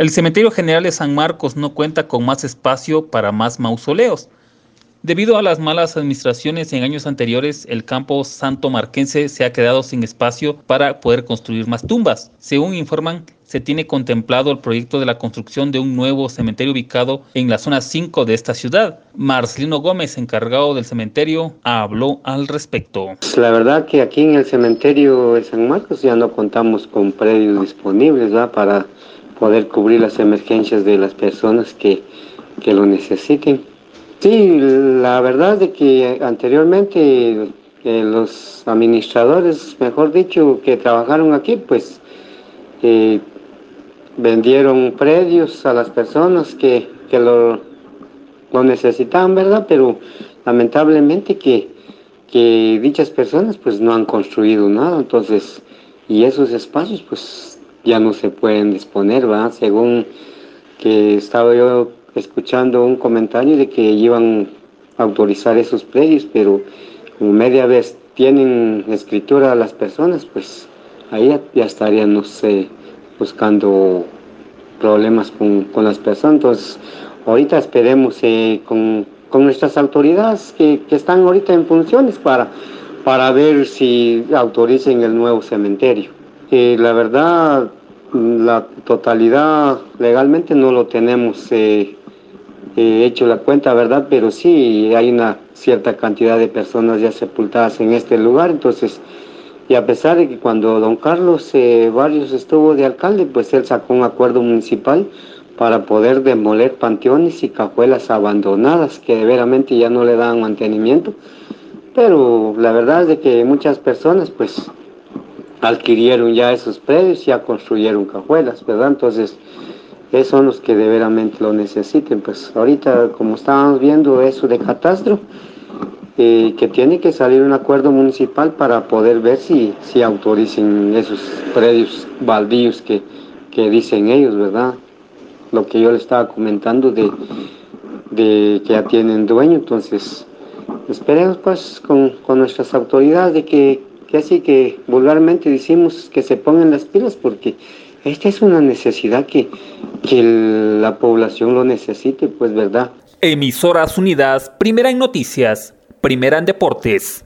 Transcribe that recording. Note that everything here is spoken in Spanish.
El Cementerio General de San Marcos no cuenta con más espacio para más mausoleos. Debido a las malas administraciones en años anteriores, el campo santo marquense se ha quedado sin espacio para poder construir más tumbas. Según informan, se tiene contemplado el proyecto de la construcción de un nuevo cementerio ubicado en la zona 5 de esta ciudad. Marcelino Gómez, encargado del cementerio, habló al respecto. La verdad que aquí en el cementerio de San Marcos ya no contamos con predios disponibles para poder cubrir las emergencias de las personas que, que lo necesiten. Sí, la verdad de que anteriormente eh, los administradores, mejor dicho, que trabajaron aquí, pues eh, vendieron predios a las personas que, lo, lo, necesitaban, ¿verdad? Pero lamentablemente que, que dichas personas pues no han construido nada, entonces, y esos espacios pues ya no se pueden disponer, ¿verdad? Según que estaba yo escuchando un comentario de que iban a autorizar esos predios, pero como media vez tienen escritura a las personas, pues ahí ya, estarían, no sé, buscando problemas con, las personas. Entonces, ahorita esperemos eh, con, nuestras autoridades que, están ahorita en funciones para, para ver si autoricen el nuevo cementerio. Eh, la verdad, la totalidad legalmente no lo tenemos eh, he hecho la cuenta, ¿verdad? Pero sí hay una cierta cantidad de personas ya sepultadas en este lugar, entonces, y a pesar de que cuando don Carlos eh, Barrios estuvo de alcalde, pues él sacó un acuerdo municipal para poder demoler panteones y cajuelas abandonadas que veramente ya no le dan mantenimiento, pero la verdad es de que muchas personas pues adquirieron ya esos predios, ya construyeron cajuelas, ¿verdad? Entonces, esos son los que de veramente lo necesiten. Pues ahorita, como estábamos viendo eso de catastro, eh, que tiene que salir un acuerdo municipal para poder ver si, si autoricen esos predios baldíos que, dicen ellos, ¿verdad? Lo que yo le estaba comentando de, de que ya tienen dueño, entonces esperemos pues con, nuestras autoridades de que, así que vulgarmente decimos que se pongan las pilas porque esta es una necesidad que, que la población lo necesite, pues verdad. Emisoras Unidas, primera en noticias, primera en deportes.